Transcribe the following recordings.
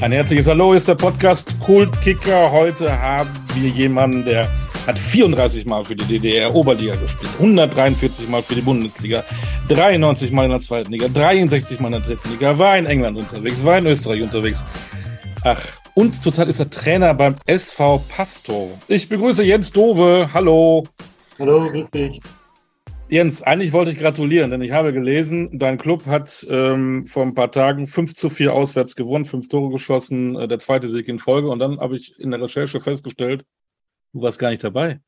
Ein herzliches Hallo ist der Podcast Kultkicker. Heute haben wir jemanden, der hat 34 Mal für die DDR Oberliga gespielt, 143 Mal für die Bundesliga, 93 Mal in der zweiten Liga, 63 Mal in der dritten Liga, war in England unterwegs, war in Österreich unterwegs. Ach, und zurzeit ist er Trainer beim SV Pastor. Ich begrüße Jens Dove. Hallo. Hallo, grüß dich. Jens, eigentlich wollte ich gratulieren, denn ich habe gelesen, dein Club hat ähm, vor ein paar Tagen 5 zu 4 auswärts gewonnen, fünf Tore geschossen, äh, der zweite Sieg in Folge. Und dann habe ich in der Recherche festgestellt, du warst gar nicht dabei.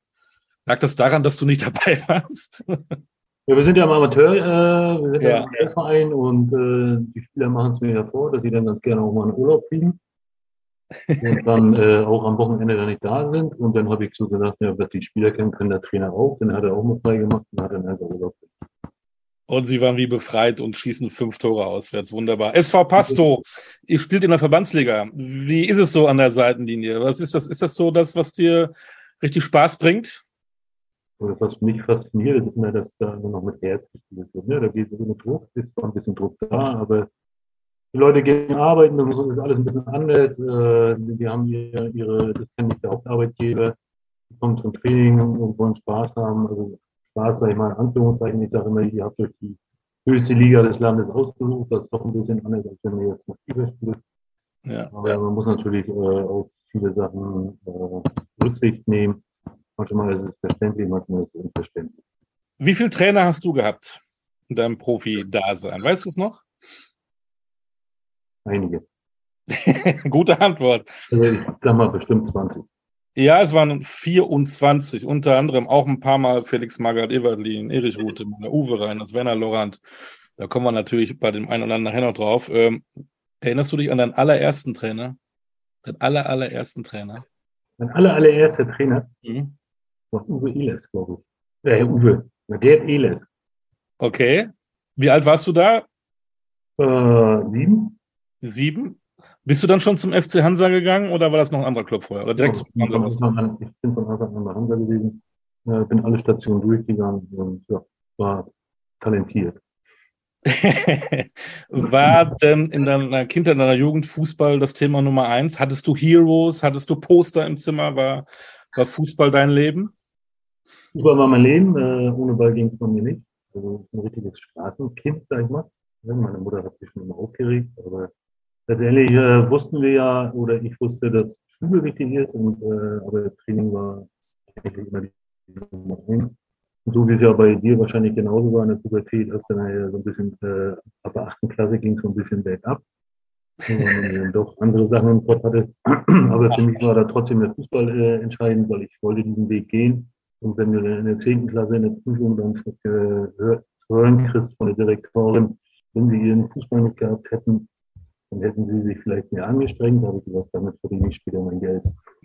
Lag das daran, dass du nicht dabei warst? Ja, wir sind ja im Amateur, äh, wir sind ja, im Amateurverein und äh, die Spieler machen es mir ja vor, dass sie dann ganz gerne auch mal in Urlaub fliegen und dann äh, auch am Wochenende dann nicht da sind. Und dann habe ich so gesagt, ja, was die Spieler kennen, können der Trainer auch. Dann hat er auch mal frei gemacht und hat dann einfach Urlaub. Und sie waren wie befreit und schießen fünf Tore auswärts. Wunderbar. SV Pasto, ihr spielt in der Verbandsliga. Wie ist es so an der Seitenlinie? Was ist das? Ist das so das, was dir richtig Spaß bringt? Was mich fasziniert, ist immer, dass da nur noch mit Herz gespielt wird. Ne? Da geht es ohne Druck, ist zwar ein bisschen Druck da, aber die Leute gehen arbeiten, das ist alles ein bisschen anders. Äh, die haben ihre, ihre das kennen nicht der Hauptarbeitgeber, die kommen zum Training und wollen Spaß haben. Also Spaß, sage ich mal, in Anführungszeichen. Ich sage immer, ihr habt euch die höchste Liga des Landes ausgesucht. Das ist doch ein bisschen anders, als wenn ihr jetzt noch Liga spielt. Ja. Aber man muss natürlich äh, auf viele Sachen äh, Rücksicht nehmen. Manchmal ist es verständlich, manchmal ist es unverständlich. Wie viele Trainer hast du gehabt in deinem Profi-Dasein? Weißt du es noch? Einige. Gute Antwort. Ich sag mal bestimmt 20. Ja, es waren 24, unter anderem auch ein paar Mal Felix Magath Evertlin, Erich Rute, Uwe Rein, das Werner Lorand. Da kommen wir natürlich bei dem einen oder anderen nachher noch drauf. Ähm, erinnerst du dich an deinen allerersten Trainer? Deinen aller, allerersten Trainer? Mein aller, allererster Trainer mhm. war Uwe Eles, glaube ich. Äh, Uwe, Gerd Eles. Okay. Wie alt warst du da? Äh, sieben. Sieben. Bist du dann schon zum FC Hansa gegangen oder war das noch ein anderer Club vorher? Oder direkt ja, zum Hansa? Ich bin von Anfang an bei Hansa gewesen, äh, bin alle Stationen durchgegangen und ja, war talentiert. war denn in deiner Kindheit, in deiner Jugend Fußball das Thema Nummer eins? Hattest du Heroes? Hattest du Poster im Zimmer? War, war Fußball dein Leben? Fußball war mein Leben. Äh, ohne Ball ging es von mir nicht. Also ein richtiges Straßenkind, sag ich mal. Meine Mutter hat sich schon immer aufgeregt, aber letztendlich äh, wussten wir ja, oder ich wusste, dass Schule wichtig ist, und, äh, aber Training war eigentlich immer die Nummer eins. Und so wie es ja bei dir wahrscheinlich genauso war in der Pubertät, du dann ja so ein bisschen, äh, ab der achten Klasse ging es so ein bisschen bergab. Und doch andere Sachen im Kopf hatte. Aber für mich war da trotzdem der Fußball äh, entscheidend, weil ich wollte diesen Weg gehen. Und wenn du in der zehnten Klasse in der Prüfung dann äh, hören kriegst von der Direktorin, wenn sie ihren Fußball nicht gehabt hätten, dann hätten sie sich vielleicht mehr angestrengt, habe ich gesagt, damit verdiene ich später mein Geld.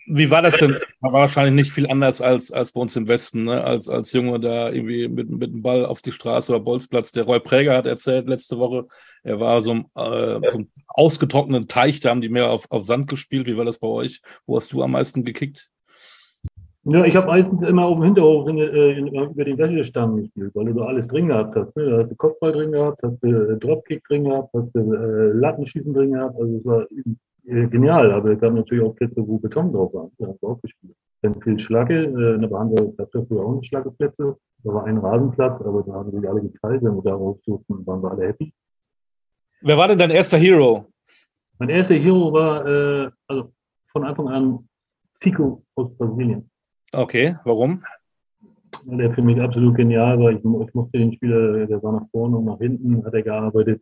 Wie war das denn? War wahrscheinlich nicht viel anders als, als bei uns im Westen, ne? als, als Junge da irgendwie mit, mit dem Ball auf die Straße oder Bolzplatz. Der Roy Präger hat erzählt letzte Woche, er war so ein, äh, so ein ausgetrockneten Teich, da haben die mehr auf, auf Sand gespielt. Wie war das bei euch? Wo hast du am meisten gekickt? Ja, ich habe meistens immer auf dem Hinterhof in, äh, in, über den Wäschestand gespielt, weil du da alles drin gehabt hast. Ne? Da hast du Kopfball drin gehabt, hast du äh, Dropkick drin gehabt, hast du äh, Lattenschießen drin gehabt. Also es war äh, genial, aber es gab natürlich auch Plätze, wo Beton drauf war. Da hast du auch gespielt. Dann viel Schlacke, äh, in der Bahn gab es früher auch nicht Schlaggeplätze. Da war ein Rasenplatz, aber da haben sich alle geteilt. Wenn wir darauf suchten, waren wir alle happy. Wer war denn dein erster Hero? Mein erster Hero war äh, also von Anfang an Fico aus Brasilien. Okay, warum? Weil er für mich absolut genial war. Ich, ich mochte den Spieler, der war nach vorne und nach hinten, hat er gearbeitet.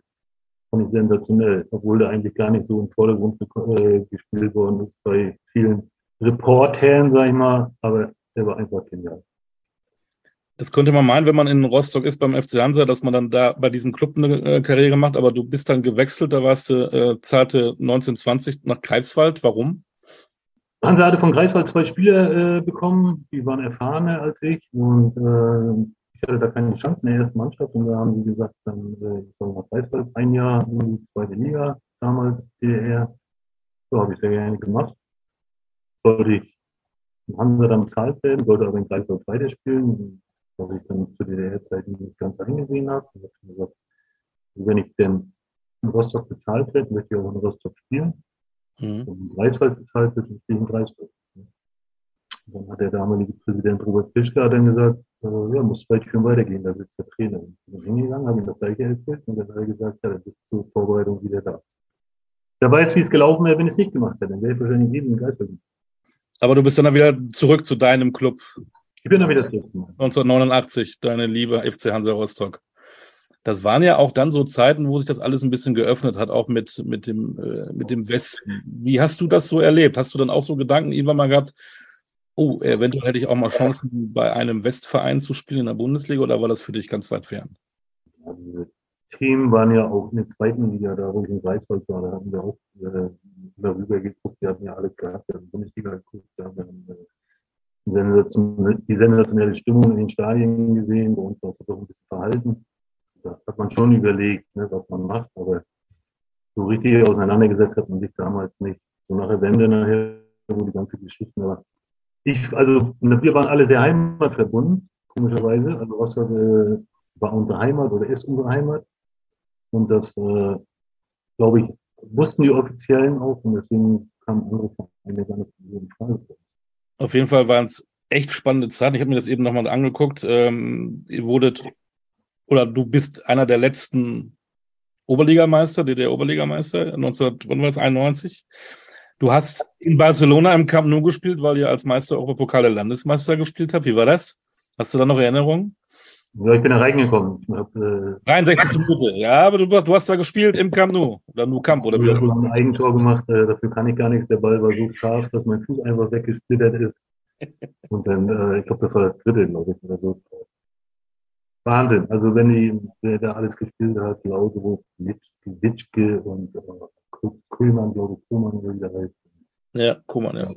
Fand ich sensationell, obwohl der eigentlich gar nicht so im Vordergrund äh, gespielt worden ist bei vielen Reportern, sag ich mal. Aber er war einfach genial. Das könnte man meinen, wenn man in Rostock ist beim FC Hansa, dass man dann da bei diesem Club eine äh, Karriere macht, aber du bist dann gewechselt, da warst du äh, zahlte 1920 nach Greifswald. Warum? Hansa hatte von Greifswald zwei Spieler äh, bekommen, die waren erfahrener als ich und äh, ich hatte da keine Chance in der ersten Mannschaft und da haben sie gesagt, dann äh, ich soll nach Greifswald ein Jahr in die zweite Liga, damals DDR. So habe ich sehr gerne gemacht. Sollte ich in Hansa dann bezahlt werden, sollte aber in Greifswald weiterspielen, was ich dann zu DDR-Zeit nicht ganz eingesehen habe. Ich habe gesagt, wenn ich denn in Rostock bezahlt werde, möchte ich auch in Rostock spielen. Mhm. Und Greifswald ist halt gegen Greifswald. Dann hat der damalige Präsident Robert Fischler dann gesagt, äh, ja, muss vielleicht schon weitergehen, da sitzt der Trainer. Und bin hingegangen, habe ihm das gleiche erzählt und dann hat er gesagt, ja, dann bist zur Vorbereitung wieder da. Wer weiß, wie es gelaufen wäre, wenn ich es nicht gemacht hätte. Dann wäre ich wahrscheinlich jeden Greifswald. Aber du bist dann wieder zurück zu deinem Club. Ich bin dann wieder zurück. 1989, deine liebe FC Hansa Rostock. Das waren ja auch dann so Zeiten, wo sich das alles ein bisschen geöffnet hat, auch mit, mit, dem, äh, mit dem Westen. Wie hast du das so erlebt? Hast du dann auch so Gedanken irgendwann mal gehabt, oh, eventuell hätte ich auch mal Chancen, bei einem Westverein zu spielen in der Bundesliga oder war das für dich ganz weit fern? Ja, diese Themen waren ja auch in der zweiten Liga, da wo ich in Greifswald war, da haben wir auch äh, darüber geguckt, wir hatten ja alles gehabt, wir haben Bundesliga geguckt, wir haben äh, die sensationelle Stimmung in den Stadien gesehen, bei uns war es doch ein bisschen verhalten. Da hat man schon überlegt, ne, was man macht, aber so richtig auseinandergesetzt hat man sich damals nicht. So nach der Wende nachher, wo die ganze Geschichte war, ich, also wir waren alle sehr heimatverbunden, komischerweise. Also Rostock äh, war unsere Heimat oder ist unsere Heimat. Und das, äh, glaube ich, wussten die Offiziellen auch und deswegen kamen andere Vereine gar nicht in Frage. Auf jeden Fall waren es echt spannende Zeiten. Ich habe mir das eben nochmal angeguckt. Ähm, ihr wurdet, oder du bist einer der letzten Oberligameister, DDR-Oberligameister, 1991. Du hast in Barcelona im Camp Nou gespielt, weil ihr als Meister Europapokal der Landesmeister gespielt habt. Wie war das? Hast du da noch Erinnerungen? Ja, ich bin da reingekommen. Hab, äh, 63. Minute. Ja, aber du, du, hast da gespielt im Camp Nou. Oder Nou Camp, oder wie? Ich habe ein Eigentor gemacht. Äh, dafür kann ich gar nichts. Der Ball war so scharf, dass mein Fuß einfach weggesplittert ist. Und dann, äh, ich glaube, das war das dritte, glaube ich, oder so. Wahnsinn. Also, wenn die, wer da alles gespielt hat, Lauserup, Witschke und äh, Kuhlmann, glaube ich, Kuhlmann wie der heißt. Ja, Kuhlmann, ja.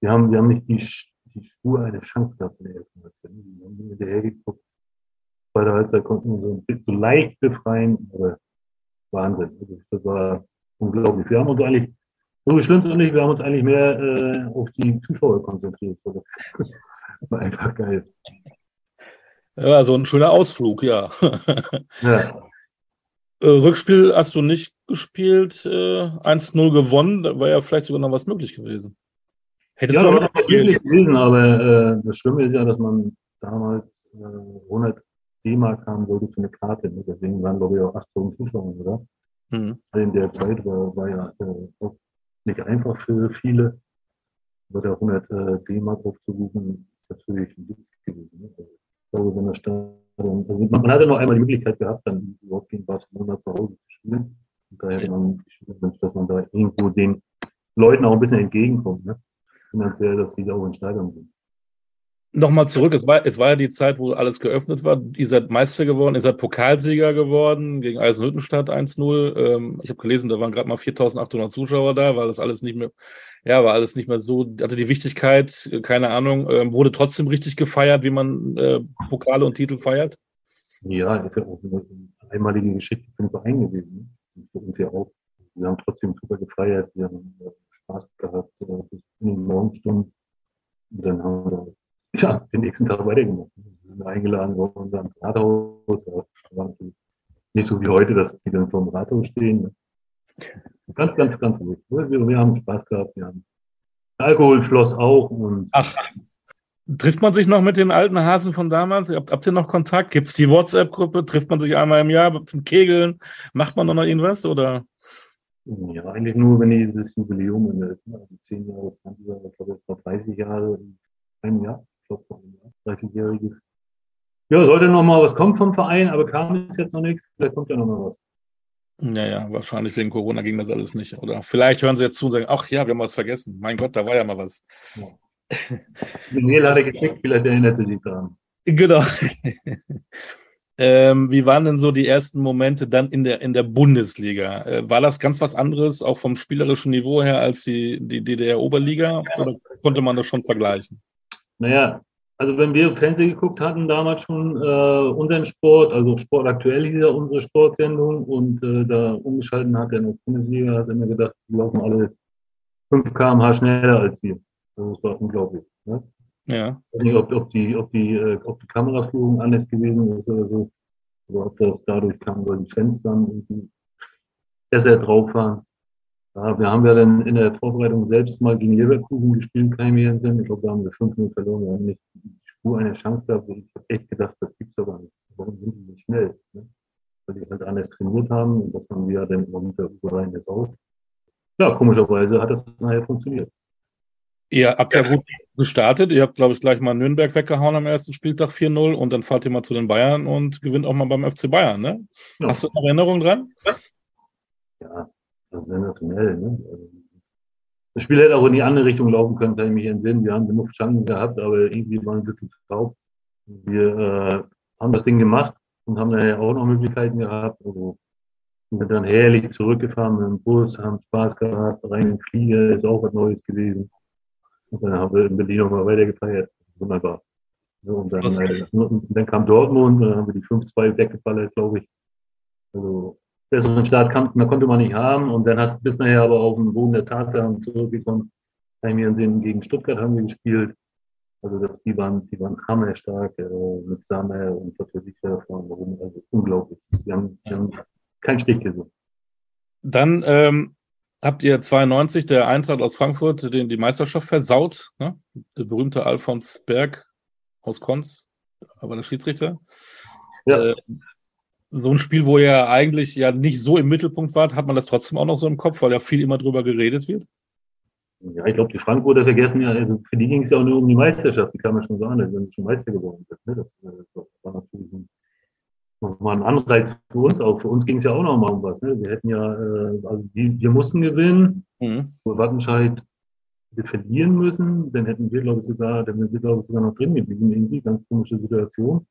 Wir haben, wir haben nicht die, die Spur eine Chance gehabt in der ersten Halbzeit. Wir haben hinterher geguckt. Bei der Halbzeit konnten wir so ein bisschen so leicht befreien, aber Wahnsinn. Also, das war unglaublich. Wir haben uns eigentlich, so schlimm und nicht, wir haben uns eigentlich mehr äh, auf die Zuschauer konzentriert. Das war einfach geil. Ja, so ein schöner Ausflug, ja. ja. Äh, Rückspiel hast du nicht gespielt, äh, 1-0 gewonnen, da war ja vielleicht sogar noch was möglich gewesen. Hättest ja, du auch noch möglich gewesen, aber äh, das Schlimme ist ja, dass man damals äh, 100 D-Mark haben wollte für eine Karte. Ne? Deswegen waren, glaube ich, auch 8000 Zuschauer, oder? Mhm. In der Zeit war, war ja äh, auch nicht einfach für viele. Aber der 100 äh, D-Mark aufzurufen, ist natürlich ein Witz gewesen. Ne? Glaube, wenn Staat also man hatte noch einmal die Möglichkeit gehabt, dann überhaupt gegen Barcelona zu Hause zu spielen. Und da hätte man dass man da irgendwo den Leuten auch ein bisschen entgegenkommt, ne? finanziell, dass die da auch in Stadion sind. Nochmal zurück, es war, es war ja die Zeit, wo alles geöffnet war. Ihr seid Meister geworden, ihr seid Pokalsieger geworden gegen Eisenhüttenstadt 1-0. Ähm, ich habe gelesen, da waren gerade mal 4800 Zuschauer da, weil das alles nicht mehr, ja, war alles nicht mehr so, hatte die Wichtigkeit, keine Ahnung, ähm, wurde trotzdem richtig gefeiert, wie man äh, Pokale und Titel feiert? Ja, das ist ja auch eine einmalige Geschichte für den Verein gewesen. Für uns ja auch. Wir haben trotzdem super gefeiert, wir haben äh, Spaß gehabt, äh, bis in den Morgenstunden. Und dann haben wir ja, den nächsten Tag weitergemacht. Wir sind eingeladen worden ins Rathaus. nicht so wie heute, dass die dann vor dem Rathaus stehen. Ganz, ganz, ganz ruhig. Wir, wir haben Spaß gehabt. Wir haben Alkohol floss auch. Und Ach, trifft man sich noch mit den alten Hasen von damals? Habt, habt ihr noch Kontakt? Gibt es die WhatsApp-Gruppe? Trifft man sich einmal im Jahr zum Kegeln? Macht man noch irgendwas? Oder? Ja, eigentlich nur, wenn dieses Jubiläum ist. Also 10 Jahre, 20 Jahre, ich glaube, jetzt noch 30 Jahre in einem Jahr glaube, 30-jähriges. Ja, sollte noch mal was kommen vom Verein, aber kam jetzt noch nichts. Vielleicht kommt ja noch mal was. Naja, wahrscheinlich wegen Corona ging das alles nicht. Oder vielleicht hören sie jetzt zu und sagen, ach ja, wir haben was vergessen. Mein Gott, da war ja mal was. Ja. Mail hat er geschickt, vielleicht erinnert er sich daran. Genau. ähm, wie waren denn so die ersten Momente dann in der, in der Bundesliga? Äh, war das ganz was anderes, auch vom spielerischen Niveau her, als die, die DDR-Oberliga? Oder konnte man das schon vergleichen? Naja, also wenn wir Fernsehen geguckt hatten, damals schon äh, unseren Sport, also Sport aktuell hieß ja unsere Sportsendung und äh, da umgeschalten hat er noch Bundesliga, hat er immer gedacht, die laufen alle 5 km/h schneller als wir. Also das war unglaublich. Ne? Ja. Ich weiß nicht, ob, ob, die, ob, die, äh, ob die Kameraführung anders gewesen ist oder so, oder ob das dadurch kam, weil die Fans dann irgendwie besser drauf waren. Ja, wir haben ja dann in der Vorbereitung selbst mal gegen Leverkusen gespielt, kann ich mich erinnern. Ich glaube, da haben wir 5 Minuten verloren. Wir haben nicht die Spur eine Chance gehabt. Ich habe echt gedacht, das gibt's aber nicht. Warum sind die so schnell? Ne? Weil die halt anders trainiert haben und das haben wir ja dann immer wieder überall jetzt auch. Ja, komischerweise hat das nachher funktioniert. Ihr habt ja gut gestartet. Ihr habt, glaube ich, gleich mal Nürnberg weggehauen am ersten Spieltag 4-0 und dann fahrt ihr mal zu den Bayern und gewinnt auch mal beim FC Bayern, ne? Ja. Hast du eine Erinnerung dran? Ja, sensationell, ne? Das Spiel hätte auch in die andere Richtung laufen können, kann ich mich entsinnen. Wir haben genug Chancen gehabt, aber irgendwie waren sie zu taub. Wir äh, haben das Ding gemacht und haben daher auch noch Möglichkeiten gehabt. Also, wir sind dann herrlich zurückgefahren mit dem Bus, haben Spaß gehabt, rein in den Flieger, ist auch was Neues gewesen. Und dann haben wir in Berlin nochmal weiter gefeiert. Wunderbar. So, und dann, äh, dann kam Dortmund, dann haben wir die 5-2 weggefallen, glaube ich. Also besseren Start kann, man konnte man nicht haben. Und dann hast, bist nachher aber auf dem Boden der Tatsachen zurückgekommen. Kann ich mir sehen, gegen Stuttgart haben wir gespielt. Also das, die waren, die waren hammerstark äh, mit Samme und weiß ich davon. Also unglaublich. Die haben, die haben keinen Stich gesucht. Dann ähm, habt ihr 92 der Eintracht aus Frankfurt den, die Meisterschaft versaut. Ne? Der berühmte Alfons Berg aus Konz, aber der Schiedsrichter. Ja. Äh, so ein Spiel, wo ihr eigentlich ja nicht so im Mittelpunkt wart, hat man das trotzdem auch noch so im Kopf, weil ja viel immer drüber geredet wird? Ja, ich glaube, die Frankfurter vergessen ja, also für die ging es ja auch nur um die Meisterschaft, die kann man schon sagen, dass sie schon Meister geworden sind. Ne? Das, das, war natürlich ein nochmal ein Anreiz für uns auch. Für uns ging es ja auch nochmal um was. Ne? Wir hätten ja, äh, also die, wir mussten gewinnen. Mhm. Wattenscheid wir verlieren müssen, dann hätten wir, glaube ich, sogar, dann wären wir, glaube ich, sogar noch drin geblieben. Irgendwie ganz komische Situation.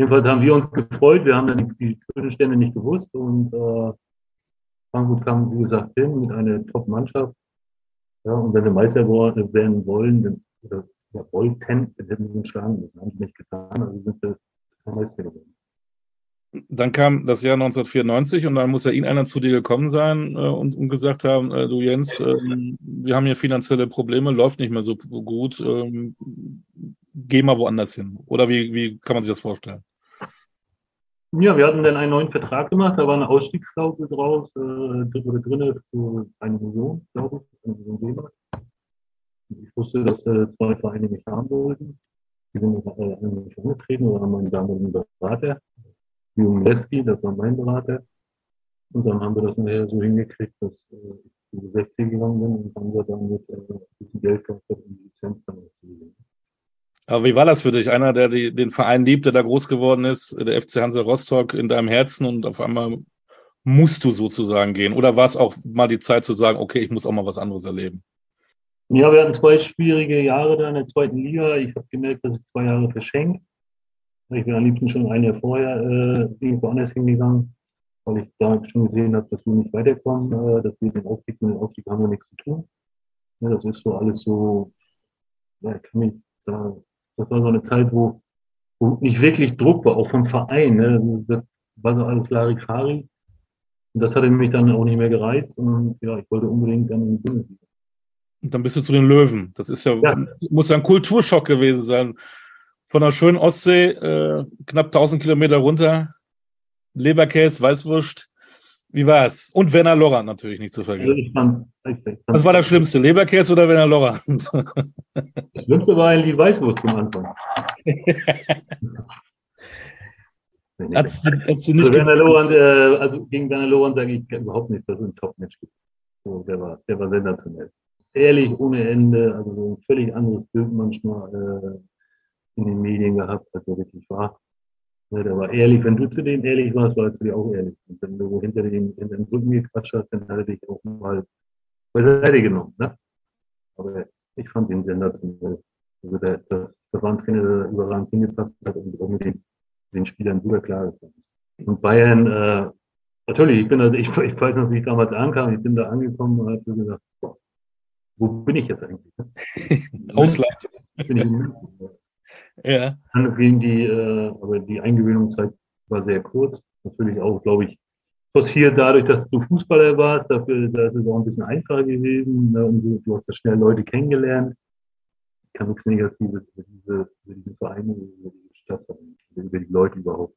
Jedenfalls haben wir uns gefreut. Wir haben dann die, Zwischenstände nicht gewusst und äh, Frankfurt kam, wie gesagt, hin mit einer Top-Mannschaft. Ja, und wenn wir Meister werden wollen, dann, oder ja, wollten, dann hätten wir uns schlagen müssen. Haben sie nicht getan, also sind wir Meister geworden dann kam das Jahr 1994 und dann muss ja irgendeiner zu dir gekommen sein äh, und, und, gesagt haben, äh, du Jens, äh, wir haben hier finanzielle Probleme, läuft nicht mehr so gut, ähm, geh mal woanders hin. Oder wie, wie kann man sich das vorstellen? Ja, wir hatten dann einen neuen Vertrag gemacht, da war eine Ausstiegsklausel draus, äh, wurde drin für eine Million, glaube ich, eine Million Ich wusste, dass äh, zwei Vereine mich haben wollten. Die sind äh, angetreten oder haben meinen damaligen Berater Jürgen Letzky, das war mein Berater. Und dann haben wir das nachher so hingekriegt, dass äh, ich zu 60 gegangen bin und haben wir dann mit äh, diesem Geld gehabt, um die Lizenz dann auszugeben. Aber wie war das für dich? Einer, der die, den Verein liebt, der da groß geworden ist, der FC Hansa Rostock in deinem Herzen und auf einmal musst du sozusagen gehen? Oder war es auch mal die Zeit zu sagen, okay, ich muss auch mal was anderes erleben? Ja, wir hatten zwei schwierige Jahre da in der zweiten Liga. Ich habe gemerkt, dass ich zwei Jahre verschenkt. Ich bin am liebsten schon ein Jahr vorher äh, irgendwo anders hingegangen, weil ich da schon gesehen habe, dass wir nicht weiterkommen, äh, dass wir den Aufstieg mit dem Aufstieg haben wir nichts zu tun. Ja, das ist so alles so, ja, kann mich da, das war so eine Zeit, wo, wo nicht wirklich Druck war, auch vom Verein. Ne? Das war so alles Larifari. Und das hatte mich dann auch nicht mehr gereizt und ja, ich wollte unbedingt dann in die Bundesliga. Und dann bist du zu den Löwen. Das ist ja, ja. muss ja ein Kulturschock gewesen sein von der schönen Ostsee, äh, knapp 1000 Kilometer runter. Leberkäse, Weißwurst. Wie war es? Und Werner Lorand natürlich nicht zu vergessen. Was war das Schlimmste, Leberkäse oder Werner Lorand? Das Schlimmste war eigentlich die Weißwurst zum Anfang. hat's, hat's nicht also, Werner Lorand, äh, also gegen Werner Lorand sage ich überhaupt nicht, dass es ein Top-Match gibt. So, der, war, der war sensationell. Ehrlich, ohne Ende, also so ein völlig anderes Bild manchmal. Äh, in den Medien gehabt, als er wirklich war. Ja, der war ehrlich, wenn du zu denen ehrlich warst, war er zu dir auch ehrlich. Und wenn du hinter dem, hinter dem Rücken gequatscht hast, dann hat er dich auch mal beiseite genommen. Ne? Aber ich fand ihn sensationell. Also der, der, der war ein Trainer, der überragend hingepasst hat und auch mit den, den Spielern super klar ist. Und Bayern, äh, natürlich, ich bin also, ich, ich weiß noch, wie ich damals ankam, ich bin da angekommen und habe gesagt, boah, wo bin ich jetzt eigentlich? Ausland. Bin ich in ja. Dann ging die, äh, aber die Eingewöhnungszeit war sehr kurz. Natürlich auch, glaube ich, passiert dadurch, dass du Fußballer warst. Dafür da ist es auch ein bisschen einfacher gewesen. Ne? Und du, du hast da schnell Leute kennengelernt. Ich kann nichts Negatives über diese, über diese Vereine, über diese Stadt sagen, über die Leute überhaupt.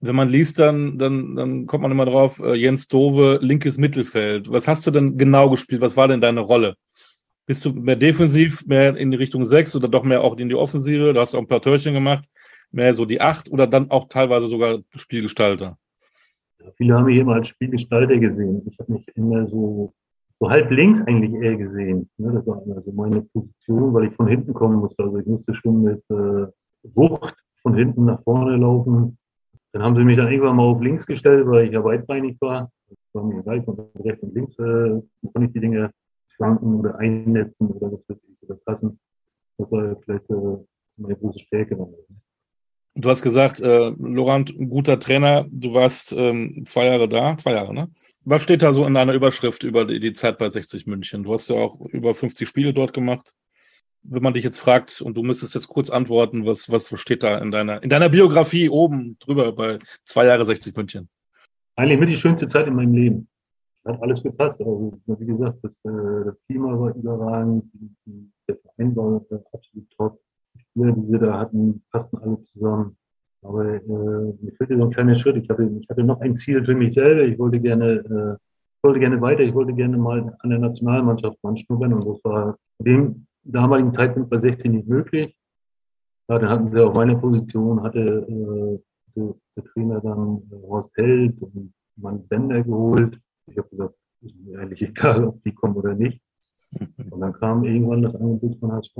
Wenn man liest, dann, dann, dann kommt man immer drauf, äh, Jens Dove, linkes Mittelfeld. Was hast du denn genau gespielt? Was war denn deine Rolle? Bist du mehr defensiv, mehr in die Richtung 6 oder doch mehr auch in die Offensive? Du hast auch ein paar Törchen gemacht, mehr so die 8 oder dann auch teilweise sogar Spielgestalter? Viele haben mich immer als Spielgestalter gesehen. Ich habe mich immer so, so halb links eigentlich eher gesehen. Ne, das war also meine Position, weil ich von hinten kommen musste. Also ich musste schon mit äh, Wucht von hinten nach vorne laufen. Dann haben sie mich dann irgendwann mal auf links gestellt, weil ich ja weitbeinig war. Das war mir egal, von rechts und links äh, konnte ich die Dinge schwanken oder einnetzen oder was weiß ich, oder passen. Das war vielleicht äh, meine große Stärke. Du hast gesagt, äh, Laurent, ein guter Trainer. Du warst ähm, zwei Jahre da, zwei Jahre, ne? Was steht da so in deiner Überschrift über die, die, Zeit bei 60 München? Du hast ja auch über 50 Spiele dort gemacht. Wenn man dich jetzt fragt und du müsstest jetzt kurz antworten, was, was steht da in deiner, in deiner Biografie oben drüber bei zwei Jahre 60 München? Eigentlich mit die schönste Zeit in meinem Leben. Hat alles gepasst. Also, wie gesagt, das, äh, das Klima war überragend, der Verein war absolut top Spieler, die wir da hatten, passten alle zusammen. Aber äh, mir fehlte so ein kleiner Schritt. Ich hatte, ich hatte noch ein Ziel für mich selber. Ich wollte gerne, äh, wollte gerne weiter. Ich wollte gerne mal an der Nationalmannschaft anschnuppern. Und das war dem damaligen Zeitpunkt bei 16 nicht möglich. Ja, dann hatten sie auf meiner Position, hatte äh, der, Trainer dann Horst Held und meinen Bender geholt. Ich habe gesagt, ist mir eigentlich egal, ob die kommen oder nicht. Und dann kam irgendwann das Angebot von HSV.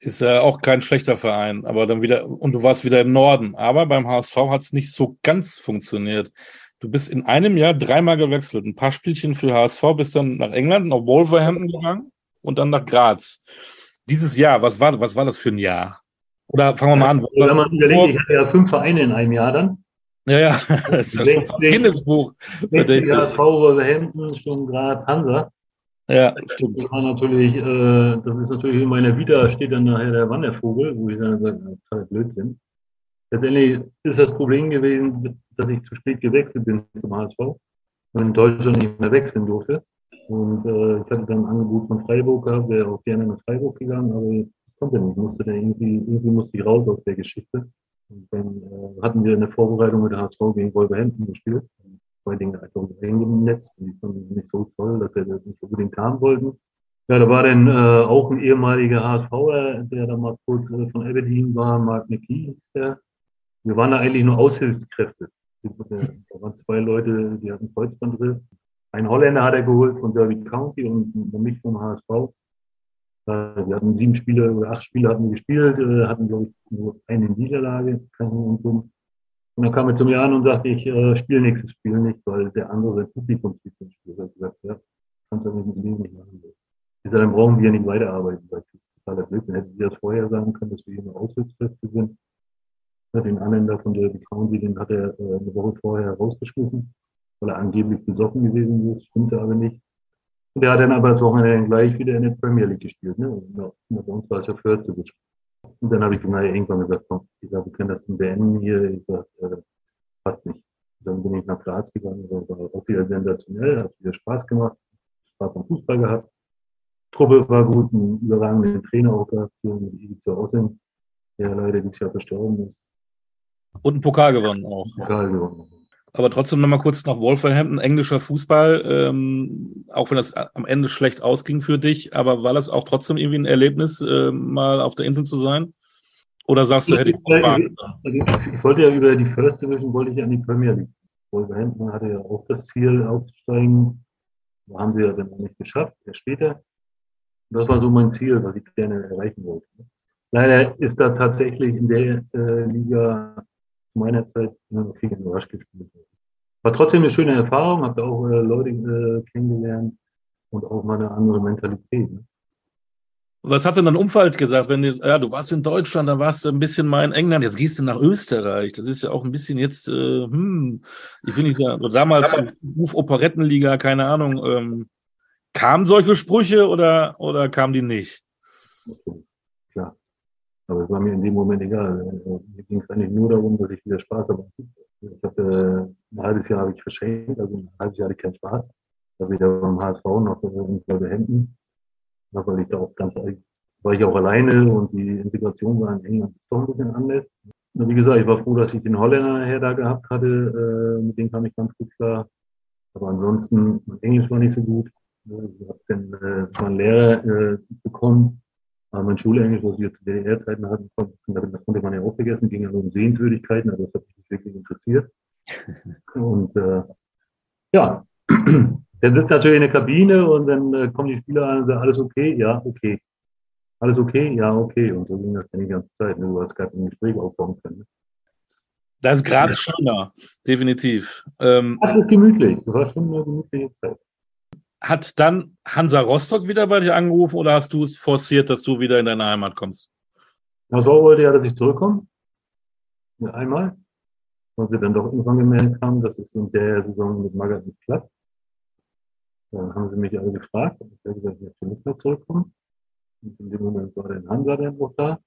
Ist ja auch kein schlechter Verein, aber dann wieder, und du warst wieder im Norden. Aber beim HSV hat es nicht so ganz funktioniert. Du bist in einem Jahr dreimal gewechselt. Ein paar Spielchen für HSV, bist dann nach England, nach Wolverhampton gegangen und dann nach Graz. Dieses Jahr, was war, was war das für ein Jahr? Oder fangen wir mal an. Ja, wenn man überlegt, ich hatte ja fünf Vereine in einem Jahr dann. Ja, ja, das ist ja schon fast Guinness-Buch. HSV, Wolverhampton, Sturm Graz, Hansa. Ja, stimmt. Das war natürlich, äh, das ist natürlich in meiner Vita steht dann nachher der Wandervogel, wo ich dann sage, total Blödsinn. Letztendlich ist das Problem gewesen, dass ich zu spät gewechselt bin zum HSV und in Deutschland nicht mehr wechseln durfte. Und äh, ich hatte dann ein Angebot von Freiburg gehabt, wäre auch gerne nach Freiburg gegangen, aber ich konnte nicht. Ich musste dann irgendwie, irgendwie musste ich raus aus der Geschichte. Und dann äh, hatten wir eine Vorbereitung mit der HSV gegen Wolverhampton gespielt zwei Dinge einfach eingenetzt und die fanden nicht so toll, dass er das nicht unbedingt haben wollten. Ja, da war dann äh, auch ein ehemaliger HSVer, der da mal kurz äh, von Aberdeen war, Mark McKee der. Wir waren da eigentlich nur Aushilfskräfte. Da waren zwei Leute, die hatten Kreuzbandriss. Ein Holländer hat er geholt von Derby County und mich vom HSV. Äh, wir hatten sieben Spiele oder acht Spiele hatten wir gespielt, äh, hatten, glaube ich, nur eine Niederlage. Und so. Und dann kam er zu mir an und sagte, ich äh, spiele nächstes Spiel nicht, weil der andere Publikumsliebling spielt. Er hat gesagt, ja, kannst du nicht mit dem nicht machen. Ich sage, dann brauchen wir nicht weiterarbeiten. Das ist totaler Blödsinn. Hätten Sie das vorher sagen können, dass wir hier nur Aushilfskräfte sind. Den Anwender von der County, den hat er äh, eine Woche vorher rausgeschmissen, weil er angeblich besoffen gewesen ist. Stimmte aber nicht. Und der hat dann aber das Wochenende gleich wieder in der Premier League gespielt. Ne? Und bei uns war es ja 40 gespielt. Und dann habe ich mir irgendwann gesagt, komm, ich sage, wir können das beenden hier. Ich sage, äh, passt nicht. Dann bin ich nach Graz gegangen, das war auch wieder sensationell, hat wieder Spaß gemacht, Spaß am Fußball gehabt. Truppe war gut, einen überragenden Trainer auch gehabt, mit Ivica Ossing, der leider dieses Jahr verstorben ist. Und einen Pokal gewonnen auch. Pokal gewonnen. Aber trotzdem nochmal kurz nach Wolverhampton, englischer Fußball, ähm, auch wenn das am Ende schlecht ausging für dich, aber war das auch trotzdem irgendwie ein Erlebnis, äh, mal auf der Insel zu sein? Oder sagst du, hätte ich auch also Ich wollte ja über die First Division, wollte ich an die Premier League. Wolverhampton hatte ja auch das Ziel, aufzusteigen. Da haben sie ja dann nicht geschafft, erst später. Das war so mein Ziel, was ich gerne erreichen wollte. Leider ist da tatsächlich in der äh, Liga meiner Zeit immer noch gegen Rush gespielt. War trotzdem eine schöne Erfahrung, habe da auch äh, Leute äh, kennengelernt und auch mal eine andere Mentalität. Ne? Was hat denn dein Umfeld gesagt, wenn du, ja, du warst in Deutschland, dann warst du ein bisschen mal in England, jetzt gehst du nach Österreich. Das ist ja auch ein bisschen jetzt, äh, hm, ich finde ja, damals Ruf Operettenliga, keine Ahnung, ähm, kamen solche Sprüche oder, oder kamen die nicht? Klar. Aber es war mir in dem Moment egal. Mir ging es eigentlich nur darum, dass ich wieder Spaß habe. Ich äh, ein halbes Jahr habe ich verschenkt, also ein halbes Jahr hatte ich keinen Spaß. Da wieder beim HSV noch zwei Händen weil ich da auch ganz, war ich auch alleine und die Integration war in England doch ein bisschen anders. wie gesagt, ich war froh, dass ich den Holländer nachher da gehabt hatte. Äh, mit dem kam ich ganz gut klar. Aber ansonsten, mein Englisch war nicht so gut. Ich habe dann äh, einen Lehrer äh, bekommen. Aber mein Schulenglisch, was wir zu DDR-Zeiten hatten, das konnte man ja auch vergessen, ging ja nur um Sehenswürdigkeiten, aber das hat mich wirklich interessiert. Und äh, ja, dann sitzt natürlich in der Kabine und dann äh, kommen die Spieler an und sagen, alles okay? Ja, okay. Alles okay? Ja, okay. Und so ging das dann die ganze Zeit. Ne? Du hast gerade ein Gespräch aufbauen können. Ne? Das ist gerade schöner, definitiv. Ähm, das ist gemütlich. Das war schon eine gemütliche Zeit. Hat dann Hansa Rostock wieder bei dir angerufen oder hast du es forciert, dass du wieder in deine Heimat kommst? So wollte ja, dass ich zurückkomme. Einmal. Weil sie dann doch irgendwann gemeldet haben, dass es in der Saison mit Magath nicht klappt. Dann haben sie mich alle gefragt. Und ich habe gesagt, ich möchte nicht mehr zurückkommen. Und in dem Moment war dann Hansa dann noch da.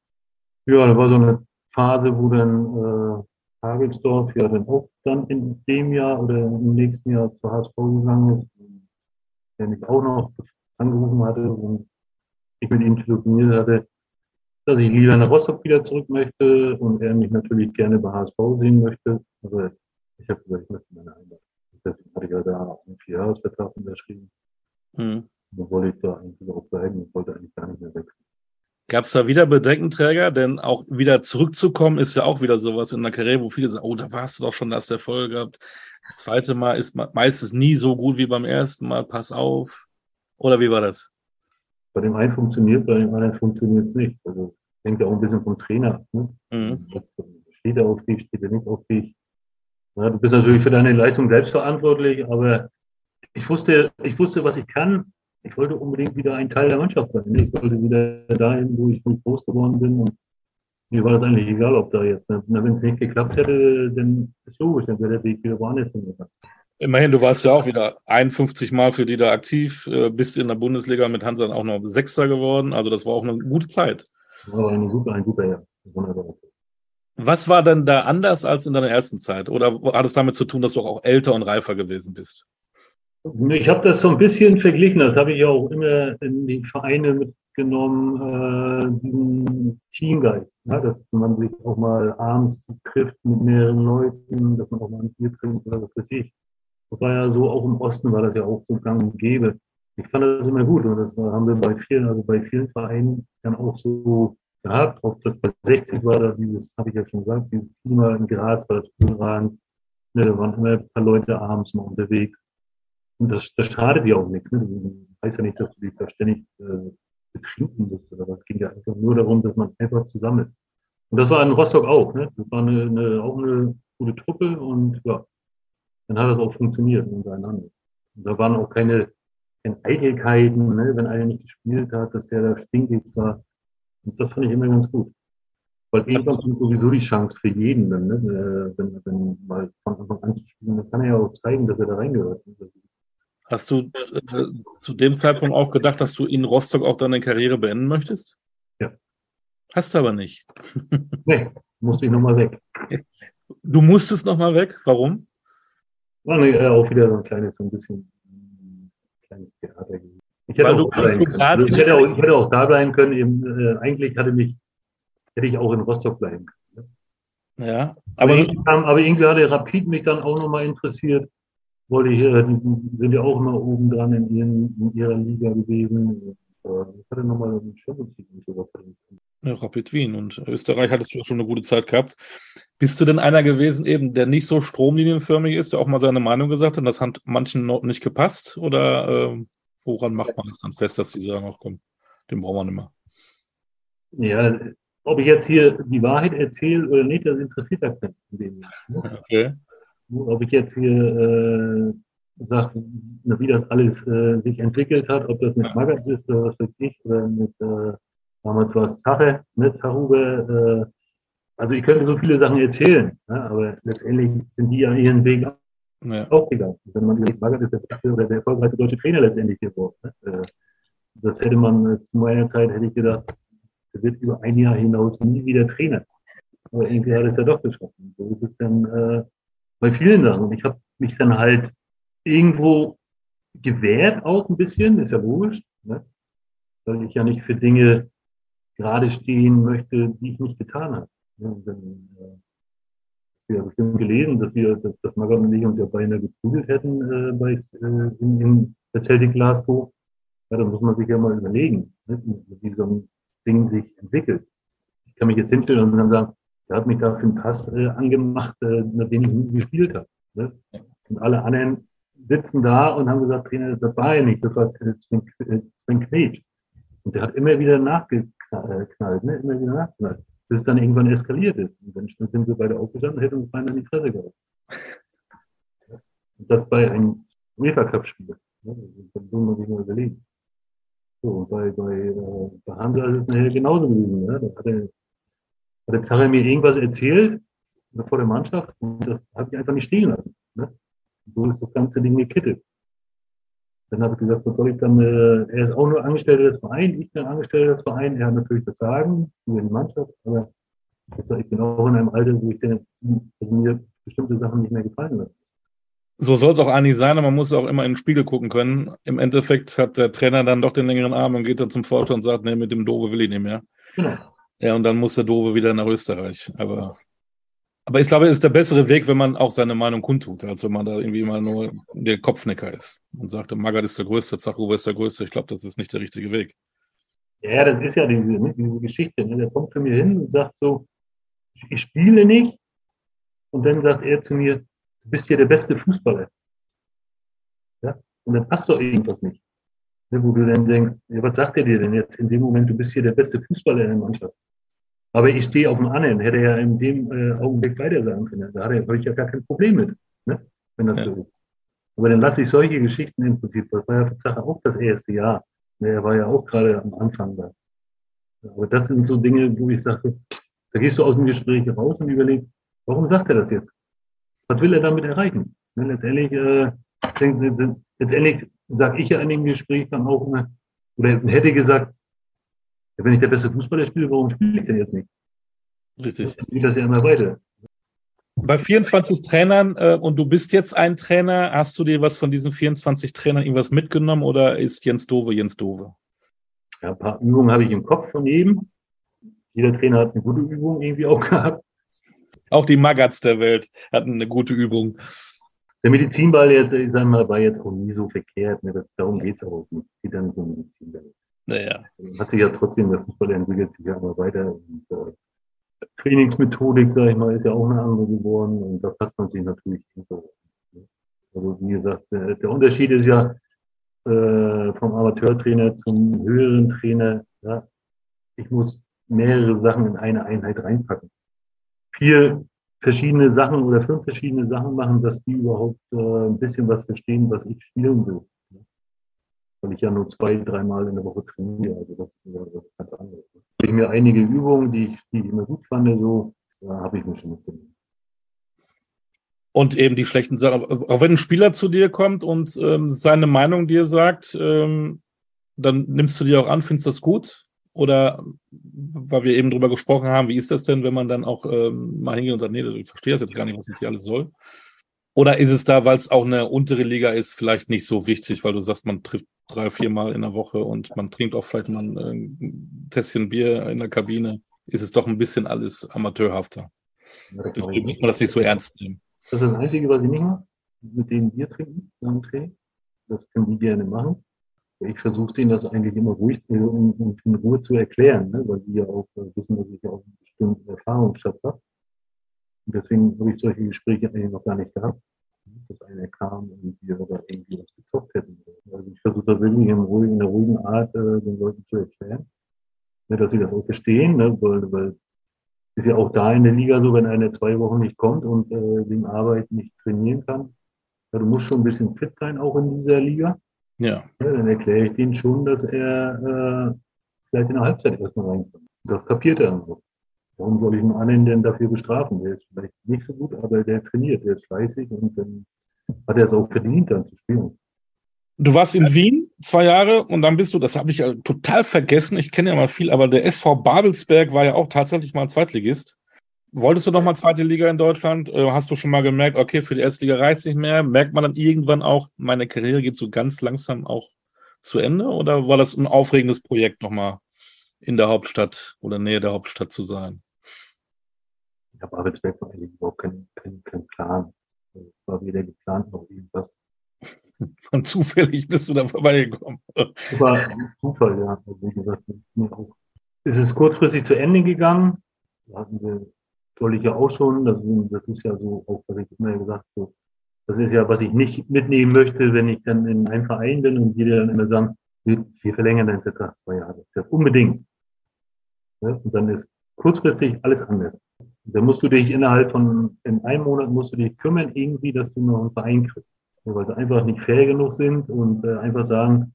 Ja, da war so eine Phase, wo dann äh, Hagelsdorf ja dann auch dann in dem Jahr oder im nächsten Jahr zur HSV gegangen ist der mich auch noch angerufen hatte und ich mit ihm telefoniert hatte, dass ich lieber nach Rostock wieder zurück möchte und er mich natürlich gerne bei HSV sehen möchte. Also ich habe gesagt, ich möchte meine Heimat. Deswegen hatte ich ja da einen Vierjahresvertrag unterschrieben. Mhm. Dann wollte ich da eigentlich auch bleiben und wollte eigentlich gar nicht mehr wechseln. Gab es da wieder Bedenkenträger? Denn auch wieder zurückzukommen ist ja auch wieder sowas in der Karriere, wo viele sagen, oh, da warst du doch schon, da hast du Erfolg gehabt. Das zweite Mal ist meistens nie so gut wie beim ersten Mal. Pass auf. Oder wie war das? Bei dem einen funktioniert, bei dem anderen funktioniert es nicht. Also hängt ja auch ein bisschen vom Trainer ab. Ne? Mhm. Steht er auf dich, steht er nicht auf dich. Ja, du bist natürlich für deine Leistung selbst verantwortlich, aber ich wusste, ich wusste, was ich kann ich wollte unbedingt wieder ein Teil der Mannschaft sein. Ich wollte wieder dahin, wo ich groß geworden bin. Und mir war das eigentlich egal, ob da jetzt, wenn es nicht geklappt hätte, dann ist logisch, dann wäre der Weg wieder woanders hingegangen. Immerhin, du warst ja auch wieder 51 Mal für die da aktiv, äh, bist in der Bundesliga mit Hansa auch noch Sechster geworden. Also das war auch eine gute Zeit. War eine gute, ein guter Jahr. Was war denn da anders als in deiner ersten Zeit? Oder hat es damit zu tun, dass du auch älter und reifer gewesen bist? Ich habe das so ein bisschen verglichen, das habe ich ja auch immer in die Vereine mitgenommen, äh, diesen Teamgeist, ja, dass man sich auch mal abends trifft mit mehreren Leuten, dass man auch mal ein Bier trinkt oder was weiß ich. Das war ja so, auch im Osten war das ja auch so gang und gäbe. Ich fand das immer gut und das haben wir bei vielen, also bei vielen Vereinen dann auch so gehabt. Auch das bei 60 war da dieses, habe ich ja schon gesagt, dieses Klima in Graz war das überragend. Ne, da waren immer ein paar Leute abends mal unterwegs. Und das, das schadet dir auch nichts. Ne? Du weißt ja nicht, dass du dich da ständig äh, betrinken musst oder was. Es ging ja einfach nur darum, dass man einfach zusammen ist. Und das war in Rostock auch. Ne? Das war eine, eine, auch eine gute Truppe und ja, dann hat das auch funktioniert untereinander. Und da waren auch keine, keine Eitelkeiten, ne? wenn einer nicht gespielt hat, dass der da stinkig war. Und das fand ich immer ganz gut. Weil irgendwann kommt sowieso die Chance für jeden, dann, ne? Äh, wenn, wenn mal von Anfang an zu spielen, dann kann er ja auch zeigen, dass er da reingehört. Hast du äh, zu dem Zeitpunkt auch gedacht, dass du in Rostock auch deine Karriere beenden möchtest? Ja. Hast du aber nicht. nee, musste ich nochmal weg. Du musstest nochmal weg? Warum? War ne, auch wieder so ein kleines, so ein bisschen ein kleines Theater. Ich hätte, auch, also ich, hätte auch, ich hätte auch da bleiben können. Eben, äh, eigentlich hatte mich, hätte ich auch in Rostock bleiben können. Ja, aber, aber, irgendwie, aber irgendwie hatte Rapid mich dann auch nochmal interessiert wollte ich, die sind ja auch immer oben dran in, ihren, in ihrer Liga gewesen. Ich hatte nochmal einen Champions League und sowas. Ja, Rapid Wien und Österreich hattest du schon eine gute Zeit gehabt. Bist du denn einer gewesen, eben, der nicht so stromlinienförmig ist, der auch mal seine Meinung gesagt hat und das hat manchen nicht gepasst? Oder äh, woran macht man das dann fest, dass die sagen, ach komm, den brauchen wir nicht mehr? Ja, ob ich jetzt hier die Wahrheit erzähle oder nicht, das interessiert ja keinen. Okay ob ich jetzt hier äh, sage, wie das alles äh, sich entwickelt hat, ob das mit Magath ist oder was weiß ich, oder mit, äh, damals war es Zache, ne, Zahube, äh, also ich könnte so viele Sachen erzählen, ne, aber letztendlich sind die ja ihren Weg ja. auch gegangen. Wenn man überlegt, Magath ist der beste oder der erfolgreichste deutsche Trainer letztendlich geworden. Ne? Äh, das hätte man äh, zu meiner Zeit, hätte ich gedacht, er wird über ein Jahr hinaus nie wieder Trainer. Aber irgendwie hat es ja doch geschafft. so ist es dann äh, bei vielen Sachen. Ich habe mich dann halt irgendwo gewehrt auch ein bisschen, ist ja logisch, ne? weil ich ja nicht für Dinge gerade stehen möchte, die ich nicht getan habe. Ja, dann, äh, bestimmt gelesen, dass wir, dass, dass Magath und ich uns ja beinahe geprügelt hätten äh, bei, äh, in, in der Celtic Glasgow. Ja, da muss man sich ja mal überlegen, ne, wie so ein Ding sich entwickelt. Ich kann mich jetzt hinstellen und dann sagen, der hat mich da für einen Pass äh, angemacht, äh, nachdem ich gespielt habe. Ne? Und alle anderen sitzen da und haben gesagt, Trainer, das war ja nicht, das war Sven, Sven Knetsch. Und der hat immer wieder nachgeknallt, ne? immer wieder nachgeknallt bis es dann irgendwann eskaliert ist. Und dann sind wir beide aufgestanden und hätten uns beinahe in die Fresse gehabt. Und das bei einem UEFA Cup Spiel. Das muss sich mal überlegen. So, und bei, bei, äh, bei Hansa ist es genauso gewesen. Ne? Da hat der, hat der Zarre mir irgendwas erzählt vor der Mannschaft und das habe ich einfach nicht stehen lassen. Ne? So ist das ganze Ding gekittet. Dann habe ich gesagt, was soll ich dann, äh, er ist auch nur Angestellter des Vereins, ich bin Angestellter des Vereins, er hat natürlich das Sagen über die Mannschaft, aber ich bin auch in einem Alter, wo ich denke, also mir bestimmte Sachen nicht mehr gefallen lassen. So soll es auch eigentlich sein, aber man muss auch immer in den Spiegel gucken können. Im Endeffekt hat der Trainer dann doch den längeren Arm und geht dann zum Vorstand und sagt, nee, mit dem Dove will ich nicht mehr. Genau. Ja, und dann muss der Dove wieder nach Österreich. Aber aber ich glaube, es ist der bessere Weg, wenn man auch seine Meinung kundtut, als wenn man da irgendwie mal nur der Kopfnicker ist und sagt, Magath ist der Größte, Zachowa ist der Größte. Ich glaube, das ist nicht der richtige Weg. Ja, das ist ja diese, ne, diese Geschichte. Ne? Der kommt zu mir hin und sagt so, ich spiele nicht. Und dann sagt er zu mir, du bist ja der beste Fußballer. Ja? Und dann passt doch irgendwas nicht. Ne? Wo du dann denkst, ja, was sagt er dir denn jetzt in dem Moment, du bist hier der beste Fußballer in der Mannschaft? Aber ich stehe auf dem anderen, hätte er ja in dem äh, Augenblick weiter sagen können. Da habe ich ja gar kein Problem mit, ne? wenn das ja. so ist. Aber dann lasse ich solche Geschichten im Prinzip, das war ja für Sache auch das erste Jahr. Ne, er war ja auch gerade am Anfang da. Aber das sind so Dinge, wo ich sage, da gehst du aus dem Gespräch raus und überlegst, warum sagt er das jetzt? Was will er damit erreichen? Ne, letztendlich, äh, letztendlich sage ich ja in dem Gespräch dann auch immer, oder hätte gesagt, wenn ich der beste Fußballer spiele, warum spiele ich denn jetzt nicht? Richtig. Dann geht das ja immer weiter. Bei 24 Trainern äh, und du bist jetzt ein Trainer, hast du dir was von diesen 24 Trainern irgendwas mitgenommen oder ist Jens Dove Jens Dove? Ja, ein paar Übungen habe ich im Kopf von jedem. Jeder Trainer hat eine gute Übung irgendwie auch gehabt. Auch die Magats der Welt hatten eine gute Übung. Der Medizinball jetzt, ich sage mal, war jetzt auch nie so verkehrt. Ne? Das, darum geht es auch nicht. Es geht dann so um Medizinball. Naja. Hat sich ja trotzdem, der Fußball entwickelt sich ja immer weiter. Und, äh, Trainingsmethodik, sage ich mal, ist ja auch eine andere geworden und da passt man sich natürlich so. Also wie gesagt, der, der Unterschied ist ja äh, vom Amateurtrainer zum höheren Trainer. Ja, ich muss mehrere Sachen in eine Einheit reinpacken. Vier verschiedene Sachen oder fünf verschiedene Sachen machen, dass die überhaupt äh, ein bisschen was verstehen, was ich spielen will weil ich ja nur zwei, dreimal in der Woche trainiere. Also das ist, das ist ganz anders. Ich mir einige Übungen, die ich, die ich immer gut fand, so, da habe ich mir schon mitgenommen. Und eben die schlechten Sachen. Auch wenn ein Spieler zu dir kommt und ähm, seine Meinung dir sagt, ähm, dann nimmst du die auch an, findest das gut? Oder weil wir eben drüber gesprochen haben, wie ist das denn, wenn man dann auch ähm, mal hingeht und sagt, nee, ich verstehe das jetzt gar nicht, was das hier alles soll? Oder ist es da, weil es auch eine untere Liga ist, vielleicht nicht so wichtig, weil du sagst, man trifft drei, vier Mal in der Woche und man trinkt auch vielleicht mal ein, ein Tässchen Bier in der Kabine? Ist es doch ein bisschen alles amateurhafter. Ja, Deswegen muss man das nicht so ernst nehmen. Das ist das Einzige, was ich nicht mache, mit denen Bier trinken beim Training. Das können die gerne machen. Ich versuche denen das eigentlich immer ruhig und in Ruhe zu erklären, ne? weil die ja auch wissen, dass ich ja auch einen bestimmten Erfahrungsschatz habe. Und deswegen habe ich solche Gespräche eigentlich noch gar nicht gehabt, dass einer kam und wir da irgendwie was gezockt hätten. Also ich versuche das wirklich in, ruhigen, in einer ruhigen Art äh, den Leuten zu erklären, ne, dass sie das auch verstehen, ne, weil, weil ist ja auch da in der Liga so, wenn einer zwei Wochen nicht kommt und äh, wegen Arbeit nicht trainieren kann, ja, du musst schon ein bisschen fit sein, auch in dieser Liga. Ja. ja dann erkläre ich denen schon, dass er äh, vielleicht in der Halbzeit erstmal reinkommt. Das kapiert er einfach. Warum soll ich einen anderen denn dafür bestrafen? Der ist vielleicht nicht so gut, aber der trainiert, der ist fleißig und dann hat er es auch verdient, dann zu spielen. Du warst in Wien zwei Jahre und dann bist du, das habe ich ja total vergessen, ich kenne ja mal viel, aber der SV Babelsberg war ja auch tatsächlich mal Zweitligist. Wolltest du noch mal zweite Liga in Deutschland? Äh, hast du schon mal gemerkt, okay, für die erste Liga reicht nicht mehr? Merkt man dann irgendwann auch, meine Karriere geht so ganz langsam auch zu Ende? Oder war das ein aufregendes Projekt, nochmal in der Hauptstadt oder Nähe der Hauptstadt zu sein? Ja, Babelsberg war eigentlich überhaupt kein, kein, kein Plan. Es war weder geplant noch irgendwas. Von zufällig bist du da vorbeigekommen. War Zufall, ja. Also wie gesagt, es ist kurzfristig zu Ende gegangen. Da hatten wir soll ja auch schon, das, das ist ja so, auch was ich immer gesagt habe, das ist ja, was ich nicht mitnehmen möchte, wenn ich dann in einem Verein bin und die dann immer sagen, wir, wir verlängern deinen Vertrag zwei Jahre. Das unbedingt. Ja, und dann ist kurzfristig alles anders. Da musst du dich innerhalb von, in einem Monat musst du dich kümmern, irgendwie, dass du noch einen Verein kriegst. Weil sie einfach nicht fair genug sind und äh, einfach sagen,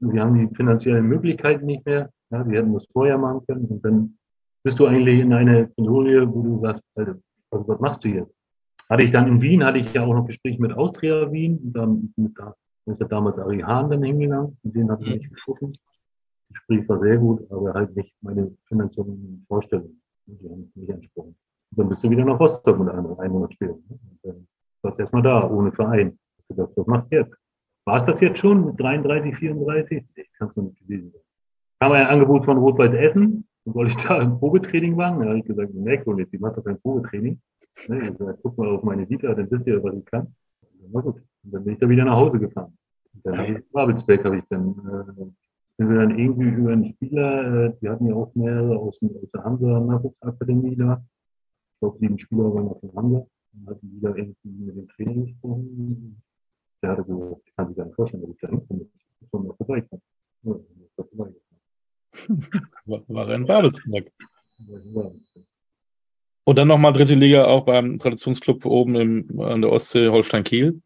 wir haben die finanziellen Möglichkeiten nicht mehr. Ja, wir hätten das vorher machen können. Und dann bist du eigentlich in einer Kontrolle, wo du sagst, also, was machst du jetzt? Hatte ich dann in Wien, hatte ich ja auch noch Gespräch mit Austria Wien. Und dann mit, da ist ja damals Ari Hahn dann hingegangen. Und den hatte ich nicht getroffen. Gespräch war sehr gut, aber halt nicht meine finanziellen Vorstellungen. Die haben mich. Und dann bist du wieder nach Rostock mit einem, einen Monat später. Und dann warst du erstmal da, ohne Verein. Ich gedacht, was machst du jetzt? War es das jetzt schon mit 33, 34? Ich kann es noch nicht gewesen sein. Kam ein Angebot von Rot-Weiß Essen. Dann wollte ich da ein Probetraining machen. Da habe ich gesagt, ne, Kollege, ich mache doch kein Probetraining. Ne, ich gesagt, guck mal auf meine Vita, dann wisst ihr, was ich kann. Na gut. Und dann bin ich da wieder nach Hause gefahren. Und dann habe ich Babelsberg habe ich dann, äh, sind wir dann irgendwie über einen Spieler, äh, die hatten ja auch mehrere aus, aus der Hansa Nachwuchsakademie da. Ich glaube, sieben Spieler waren auch von Hansa. Dann hatten die da irgendwie mit dem Training gesprochen. Der hatte so, ich kann sich gar nicht vorstellen, dass ich da hinkomme. Ich bin mal vorbeikommen. Ja. War er in Babelsberg. Und dann nochmal dritte Liga auch beim Traditionsclub oben im, an der Ostsee Holstein-Kiel.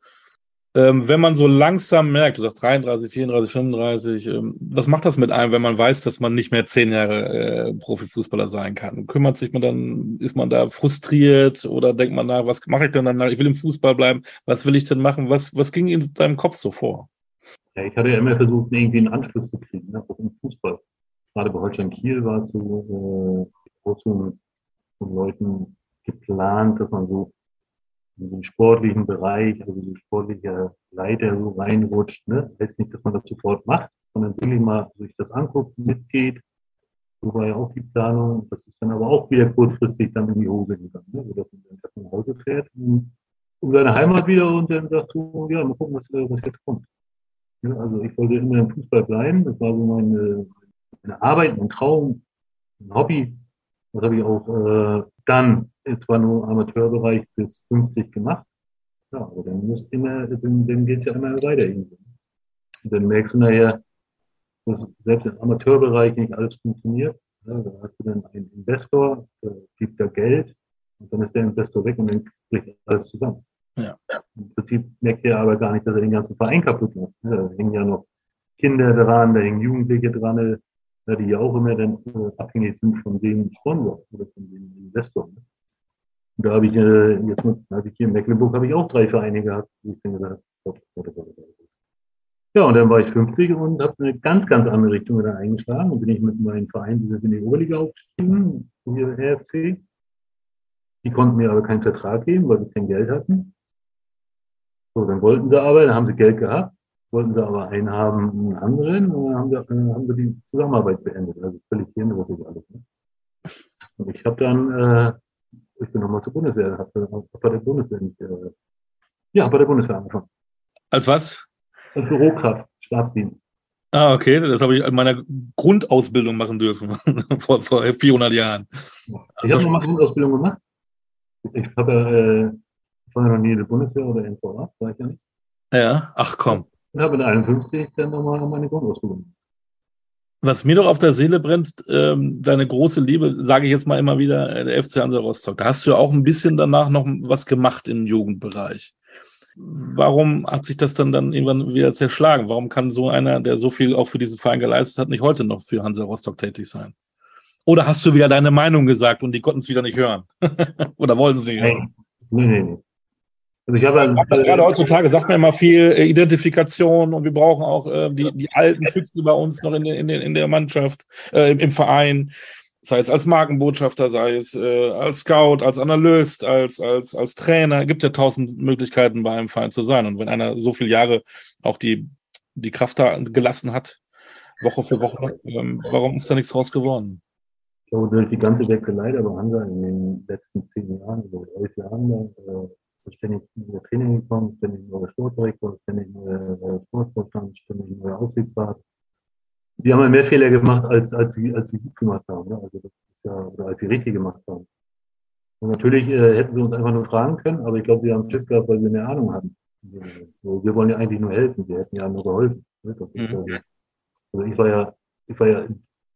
Ähm, wenn man so langsam merkt, du sagst 33, 34, 35, ähm, was macht das mit einem, wenn man weiß, dass man nicht mehr zehn Jahre äh, Profifußballer sein kann? Kümmert sich man dann, ist man da frustriert oder denkt man nach, was mache ich denn dann? Ich will im Fußball bleiben, was will ich denn machen? Was, was ging in deinem Kopf so vor? Ja, ich hatte ja immer versucht, irgendwie einen Anschluss zu kriegen, ne, auch im Fußball gerade bei Holstein Kiel war es so, äh, von Leuten geplant, dass man so in den sportlichen Bereich, also so sportlicher Leiter so reinrutscht. Ne? Heißt nicht, dass man das sofort macht, sondern wirklich mal sich das anguckt, mitgeht. So war ja auch die Planung. Das ist dann aber auch wieder kurzfristig dann in die Hose gegangen, ne? so dass man dann nach Hause fährt um, seine Heimat wieder und dann sagt so, ja, mal gucken, was, was jetzt kommt. Ja, also ich wollte immer im Fußball bleiben. Das war so meine, eine Arbeit, ein Traum, ein Hobby. Das habe ich auch äh, dann zwar nur Amateurbereich bis 50 gemacht. Ja, aber dann muss immer, dann, dann geht es ja immer weiter irgendwie. Und dann merkst du nachher, dass selbst im Amateurbereich nicht alles funktioniert. Ja, da hast du dann einen Investor, der gibt da Geld und dann ist der Investor weg und dann bricht alles zusammen. Ja. Im Prinzip merkt er aber gar nicht, dass er den ganzen Verein kaputt macht. Ja, da hängen ja noch Kinder dran, da hängen Jugendliche dran, die ja auch immer dann äh, abhängig sind von dem Sponsor oder von dem Investor. Und da habe ich, äh, jetzt habe ich hier in Mecklenburg habe ich auch drei Vereine gehabt, ich dann Gott. Ja, und dann war ich 50 und habe eine ganz, ganz andere Richtung wieder eingeschlagen und bin ich mit meinem Verein sind in die Oberliga aufgestiegen, hier RFC. Die konnten mir aber keinen Vertrag geben, weil sie kein Geld hatten. So, dann wollten sie aber, dann haben sie Geld gehabt wollten sie aber einen haben, einen anderen, und dann haben wir, äh, haben wir die Zusammenarbeit beendet. Also völlig hirnrissig alles. Ne? Und ich habe dann, äh, ich bin nochmal zur Bundeswehr, habe hab bei der Bundeswehr nicht, äh, ja, bei der Bundeswehr angefangen. Als was? Als Bürokraft, Stabsdienst. Ah, okay, das habe ich in meiner Grundausbildung machen dürfen, vor, vor 400 Jahren. Ich habe nochmal Grundausbildung gemacht. Ich habe, äh, ich war ja noch nie in der Bundeswehr oder in NVA, war ich ja nicht. Ja, ach komm. Ja, mit 51 dann nochmal meine Grundausbildung. Was mir doch auf der Seele brennt, ähm, deine große Liebe, sage ich jetzt mal immer wieder, äh, der FC Hansa Rostock. Da hast du ja auch ein bisschen danach noch was gemacht im Jugendbereich. Warum hat sich das dann, dann irgendwann wieder zerschlagen? Warum kann so einer, der so viel auch für diesen Verein geleistet hat, nicht heute noch für Hansa Rostock tätig sein? Oder hast du wieder deine Meinung gesagt und die konnten es wieder nicht hören? Oder wollten sie? Nein, nee, nee, nee. Also ich habe halt, gerade heutzutage sagt man immer viel äh, Identifikation und wir brauchen auch äh, die, die alten Füchse bei uns noch in, der, in, in der Mannschaft, äh, im, im Verein, sei es als Markenbotschafter, sei es äh, als Scout, als Analyst, als, als, als Trainer. Es gibt ja tausend Möglichkeiten, bei einem Verein zu sein. Und wenn einer so viele Jahre auch die, die Kraft da gelassen hat, Woche für Woche, ähm, warum ist da nichts draus geworden? ich glaube, durch die ganze Wechselei der Hansa in den letzten zehn Jahren, über elf Jahren, äh, ständig neue Training gekommen, ständig neuer Sportdirektor, ständig neuer Sportvorstand, ständig neuer Aufsichtsrat. Die haben ja mehr Fehler gemacht, als, als, sie, als sie gut gemacht haben. Ne? Also das ist ja, oder als sie richtig gemacht haben. Und natürlich äh, hätten sie uns einfach nur fragen können, aber ich glaube, sie haben Schiss gehabt, weil sie eine Ahnung hatten. So, wir wollen ja eigentlich nur helfen, wir hätten ja nur geholfen. Ne? Mhm. Also ich war ja, ich war ja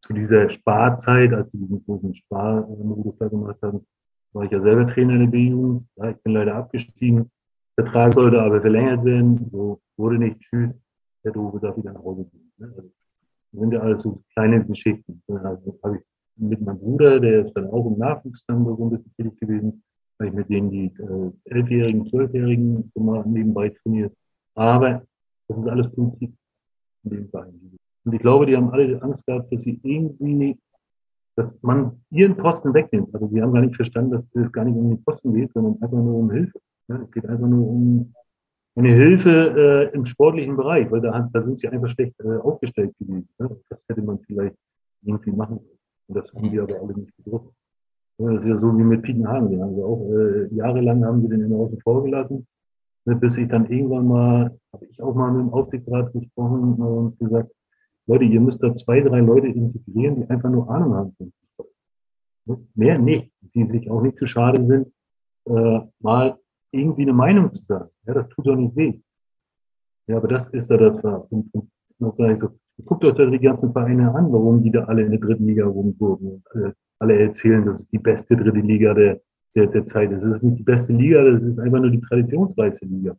zu dieser Sparzeit, als wir diesen großen Sparmodus da gemacht haben, war ich ja selber Trainer in der B-Jugend. Ja, ich bin leider abgestiegen. Vertrag sollte aber verlängert werden. So wurde nicht. Tschüss. Der Doofe darf wieder nach Hause gehen. Ne? Also, das sind ja alles so kleine Geschichten. Also habe ich mit meinem Bruder, der ist dann auch im Nachwuchs dann so ein bisschen tätig gewesen, habe ich mit denen die äh, Elfjährigen, Zwölfjährigen so mal nebenbei trainiert. Aber das ist alles Politik in dem Verein. Und ich glaube, die haben alle Angst gehabt, dass sie irgendwie dass man ihren Posten wegnimmt. Also die haben gar nicht verstanden, dass es gar nicht um die Posten geht, sondern einfach nur um Hilfe. Ja, es geht einfach nur um eine Hilfe äh, im sportlichen Bereich, weil da, da sind sie einfach schlecht äh, aufgestellt gewesen. Ja? Das hätte man vielleicht irgendwie machen können. Und das haben die aber alle nicht begriffen. das ist ja so wie mit Pietenhagen. Den haben sie auch äh, jahrelang haben sie den immer außen vor gelassen. Ne, bis ich dann irgendwann mal, habe ich auch mal mit dem Aufsichtsrat gesprochen und gesagt, Leute, ihr müsst da zwei, drei Leute integrieren, die einfach nur Ahnung haben Fußball. Mehr nicht, die sich auch nicht zu schade sind, äh, mal irgendwie eine Meinung zu sagen. Ja, das tut doch nicht weh. Ja, aber das ist da das. Und, und, und sage ich so, guckt euch da die ganzen Vereine an, warum die da alle in der dritten Liga rumgurken. Alle, alle erzählen, das ist die beste dritte Liga der, der, der Zeit ist. Das ist nicht die beste Liga, das ist einfach nur die traditionsreichste Liga.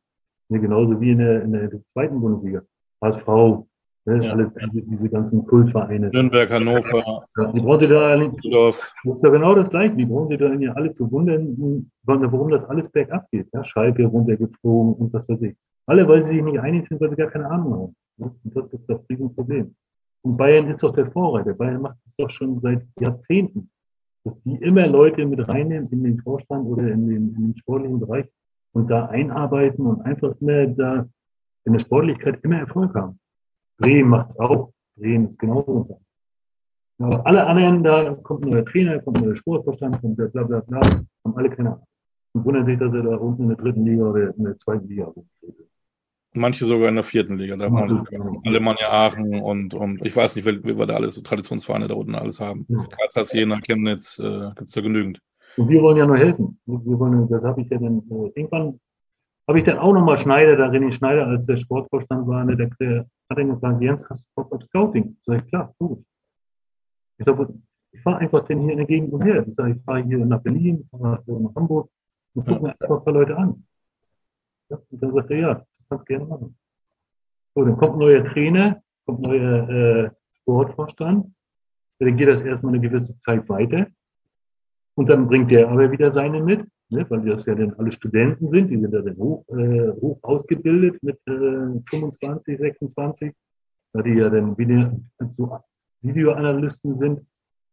Ja, genauso wie in der, in der zweiten Bundesliga. HSV, Ne, ja. Alle diese, ganzen Kultvereine. Nürnberg, Hannover. Ja, die brauchen da Düsseldorf. Das ist ja genau das Gleiche. Die brauchen da ja alle zu wundern, warum das alles bergab geht. Ja, Schalke runtergeflogen und was weiß ich. Alle, weil sie sich nicht einig sind, weil sie gar keine Ahnung haben. Und das ist das Riesenproblem. Und Bayern ist doch der Vorreiter. Bayern macht es doch schon seit Jahrzehnten, dass die immer Leute mit reinnehmen in den Vorstand oder in den, in den sportlichen Bereich und da einarbeiten und einfach immer da in der Sportlichkeit immer Erfolg haben. Bremen macht es auch. Bremen ist genauso. Aber alle anderen, da kommt ein neuer Trainer, kommt ein neuer Sportverstand, kommt der bla bla bla, haben alle keine Ahnung. Und wundern sich, dass er da unten in der dritten Liga oder in der zweiten Liga rumsteht. Manche sogar in der vierten Liga. Da waren Alemannia Aachen und, und ich weiß nicht, wie, wir da alles, so Traditionsvereine da unten alles haben. Ja. Kassas, Jena, Chemnitz, äh, gibt es da genügend. Und wir wollen ja nur helfen. Wir wollen, das habe ich ja dann äh, irgendwann habe ich dann auch nochmal Schneider, da René Schneider, als der Sportvorstand war, der, der hat dann gesagt, Jens, hast du Bock auf Scouting? Ich, klar, gut. Ich sage, ich fahre einfach denn hier in der Gegend umher. Ich sage, ich fahre hier nach Berlin, ich fahre nach Hamburg und gucke mir einfach ein paar Leute an. Und dann sagt er, ja, das kannst du gerne machen. So, dann kommt ein neuer Trainer, kommt ein neuer äh, Sportvorstand. Dann geht das erstmal eine gewisse Zeit weiter. Und dann bringt der aber wieder seine mit ne, weil das ja dann alle Studenten sind, die sind ja dann hoch, äh, hoch ausgebildet mit äh, 25, 26, da die ja dann wieder so Videoanalysten sind,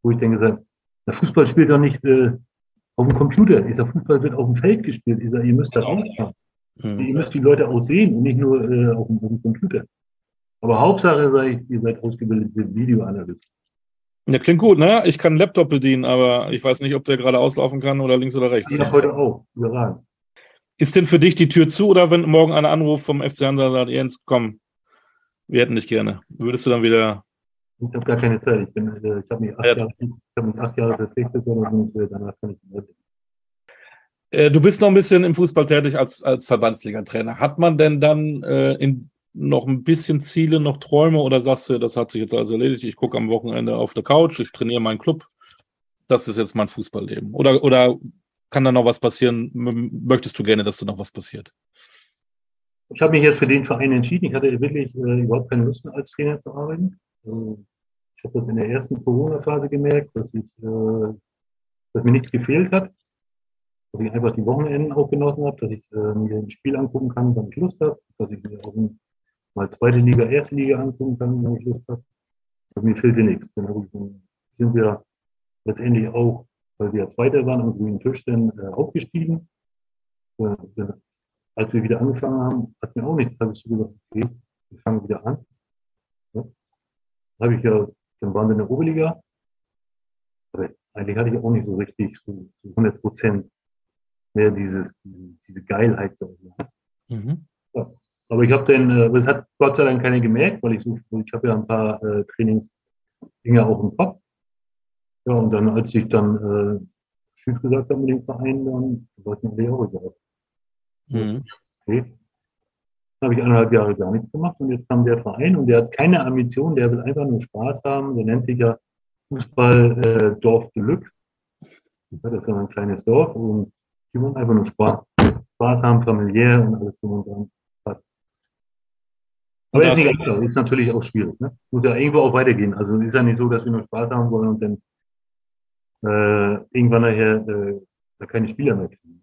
wo ich gesagt der Fußball spielt doch nicht äh, auf dem Computer. Dieser Fußball wird auf dem Feld gespielt. Ich sage, ihr müsst da rausfahren. Mhm. Ihr müsst die Leute auch sehen und nicht nur äh, auf, dem, auf dem Computer. Aber Hauptsache, sage ich, ihr seid ausgebildete Videoanalysten. Ja, klingt gut, ne? Ich kann einen Laptop bedienen, aber ich weiß nicht, ob der gerade auslaufen kann oder links oder rechts. Ja, heute auch. Überragend. Ist denn für dich die Tür zu oder wenn morgen ein Anruf vom FC Hansa sagt, Jens, komm, wir hätten dich gerne. Würdest du dann wieder. Ich habe gar keine Zeit. Ich, äh, ich habe mich, acht ja. Jahre, hab mich acht Jahre verpflichtet und danach kann ich nicht äh, Du bist noch ein bisschen im Fußball tätig als, als Verbandsliga-Trainer. Hat man denn dann äh, in noch ein bisschen Ziele, noch Träume oder sagst du, das hat sich jetzt alles erledigt, ich gucke am Wochenende auf der Couch, ich trainiere meinen Club, das ist jetzt mein Fußballleben? Oder, oder kann da noch was passieren? Möchtest du gerne, dass da noch was passiert? Ich habe mich jetzt für den Verein entschieden. Ich hatte wirklich äh, überhaupt keine Lust mehr als Trainer zu arbeiten. Äh, ich habe das in der ersten Corona-Phase gemerkt, dass ich, äh, dass mir nichts gefehlt hat dass ich einfach die Wochenenden auch genossen habe, dass ich äh, mir ein Spiel angucken kann, wenn ich Lust habe, dass ich mir auch ein mal zweite Liga, erste Liga angucken kann, wenn ich Lust habe. Aber mir fehlte nichts. Dann, sind wir letztendlich auch, weil wir Zweiter waren am grünen Tisch, dann äh, aufgestiegen. Äh, als wir wieder angefangen haben, hat mir auch nichts. Da habe ich so gesagt, okay, wir fangen wieder an. Ja. Dann habe ich ja, dann waren wir in der Oberliga. Aber eigentlich hatte ich auch nicht so richtig so, so 100 Prozent mehr dieses, diese, diese Geilheit. Mhm. Ja. Aber ich habe dann, äh, das hat Gott sei Dank keiner gemerkt, weil ich so, ich habe ja ein paar äh, Trainingsdinge auch im Kopf. Ja, und dann, als ich dann äh, Tschüss gesagt habe mit dem Verein, dann war es mir auch egal. Mhm. Okay. Dann habe ich eineinhalb Jahre gar nichts gemacht und jetzt kam der Verein und der hat keine Ambition, der will einfach nur Spaß haben. Der nennt sich ja Fußball äh, Dorf Deluxe. Ja, das ist ja ein kleines Dorf und die wollen einfach nur Spaß, Spaß haben, familiär und alles drum und dran. Aber ist nicht ist natürlich auch schwierig. Ne? Muss ja irgendwo auch weitergehen. Also ist ja nicht so, dass wir nur Spaß haben wollen und dann äh, irgendwann nachher äh, keine Spieler mehr kriegen.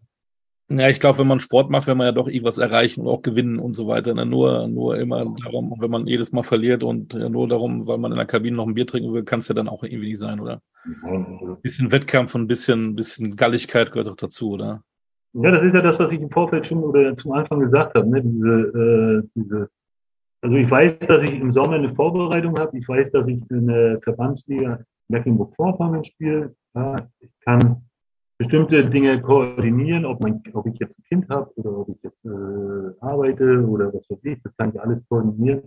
Ja, ich glaube, wenn man Sport macht, will man ja doch irgendwas erreichen und auch gewinnen und so weiter. Ne? Nur, nur immer darum, wenn man jedes Mal verliert und nur darum, weil man in der Kabine noch ein Bier trinken will, kann es ja dann auch irgendwie nicht sein, oder? Ein bisschen Wettkampf und ein bisschen, bisschen Galligkeit gehört doch dazu, oder? Ja, das ist ja das, was ich im Vorfeld schon oder zum Anfang gesagt habe. Ne? Diese, äh, diese, also ich weiß, dass ich im Sommer eine Vorbereitung habe. Ich weiß, dass ich in der Verbandsliga Mecklenburg-Vorpommern spiele. Ja, ich kann bestimmte Dinge koordinieren, ob, mein, ob ich jetzt ein Kind habe oder ob ich jetzt äh, arbeite oder was weiß ich, das kann ich alles koordinieren.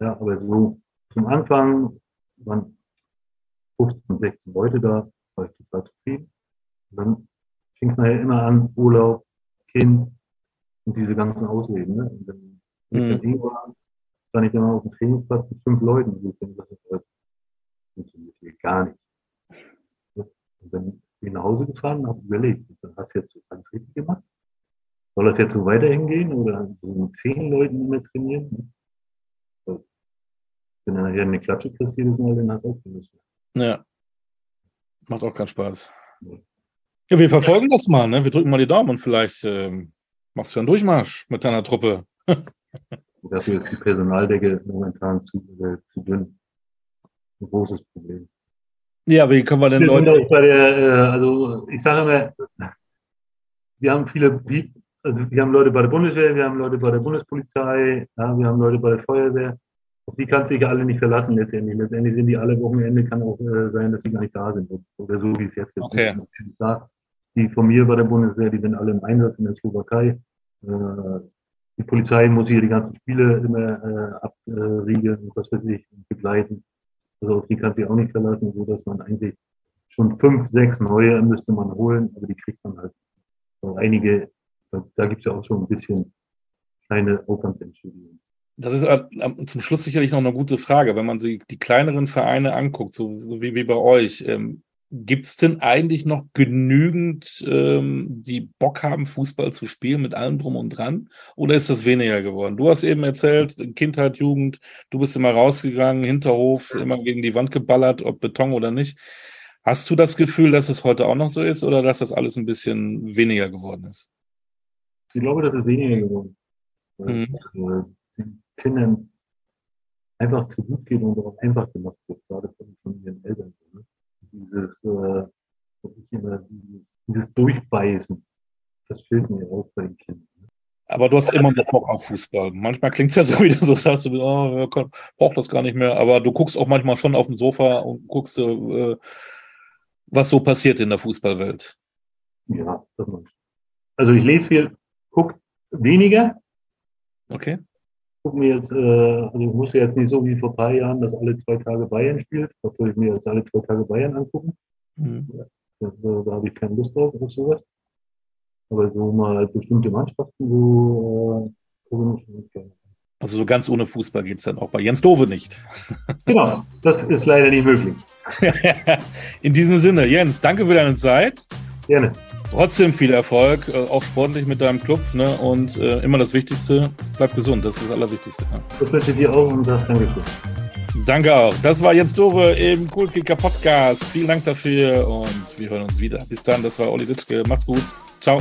Ja, aber so zum Anfang waren 15, 16 Leute da, war ich total zufrieden. Und dann fing es nachher immer an, Urlaub, Kind und diese ganzen Ausreden. Ne? Und dann, mhm. Stand ich immer auf dem Trainingsplatz mit fünf Leuten. Und ich denke, das funktioniert hier gar nicht. Und dann bin nach Hause gefahren und habe überlegt, hast du jetzt alles richtig gemacht? Soll das jetzt so weiterhin gehen oder so mit zehn Leuten immer trainieren? Wenn du nachher eine Klatsche kriegst jedes Mal, dann hast du auch gelöst. Ja. Macht auch keinen Spaß. Ja, ja wir verfolgen ja. das mal, ne? Wir drücken mal die Daumen und vielleicht ähm, machst du einen Durchmarsch mit deiner Truppe. Dafür ist die Personaldecke momentan zu, äh, zu dünn. Ein großes Problem. Ja, wie können wir denn Leute. Der, äh, also ich sage immer, wir haben viele, also wir haben Leute bei der Bundeswehr, wir haben Leute bei der Bundespolizei, ja, wir haben Leute bei der Feuerwehr. Auf die kannst du dich alle nicht verlassen letztendlich. Letztendlich sind die alle Wochenende, kann auch äh, sein, dass sie gar nicht da sind. Oder so wie es jetzt ist. Okay. Die von mir bei der Bundeswehr, die sind alle im Einsatz in der Slowakei. Äh, die Polizei muss hier die ganzen Spiele immer äh, abriegeln und was weiß ich, begleiten. Also auf die kann sich auch nicht verlassen, so dass man eigentlich schon fünf, sechs neue müsste man holen, aber die kriegt man halt. So einige, da, gibt es ja auch schon ein bisschen kleine Aufwandsentschädigungen. Das ist äh, zum Schluss sicherlich noch eine gute Frage, wenn man sich die kleineren Vereine anguckt, so, so wie, wie bei euch. Ähm, Gibt es denn eigentlich noch genügend, ähm, die Bock haben, Fußball zu spielen mit allem drum und dran? Oder ist das weniger geworden? Du hast eben erzählt, Kindheit, Jugend, du bist immer rausgegangen, Hinterhof, immer gegen die Wand geballert, ob Beton oder nicht. Hast du das Gefühl, dass es heute auch noch so ist oder dass das alles ein bisschen weniger geworden ist? Ich glaube, dass es weniger geworden ist. Mhm. Also, den Kindern einfach zu gut geht und auch einfach gemacht wird, gerade von ihren Eltern. Ne? Dieses, äh, dieses, dieses Durchbeißen, das fehlt mir auch bei den Kindern. Aber du hast immer noch Bock auf Fußball. Manchmal klingt es ja so wieder so, sagst du, oh, braucht das gar nicht mehr. Aber du guckst auch manchmal schon auf dem Sofa und guckst, äh, was so passiert in der Fußballwelt. Ja, das ich. Also ich lese viel, guck weniger. Okay gucke mir jetzt, äh, also ich musste jetzt nicht so wie vor ein paar Jahren, dass alle zwei Tage Bayern spielt. Da soll ich mir jetzt alle zwei Tage Bayern angucken. Mhm. Da, da habe ich keine Lust drauf auf sowas. Aber so mal bestimmte Mannschaften so äh, gucken ich gerne. Also so ganz ohne Fußball geht es dann auch bei Jens Dove nicht. genau, das ist leider nicht möglich. In diesem Sinne, Jens, danke für deine Zeit. Gerne. Trotzdem viel Erfolg, äh, auch sportlich mit deinem Club. Ne? Und äh, immer das Wichtigste, bleib gesund, das ist das Allerwichtigste. Ne? Das wünsche ich dir auch und das Dankeschön. Danke auch. Das war Jens Dove im Coolkicker Podcast. Vielen Dank dafür und wir hören uns wieder. Bis dann, das war Olli Ditschke. Macht's gut. Ciao.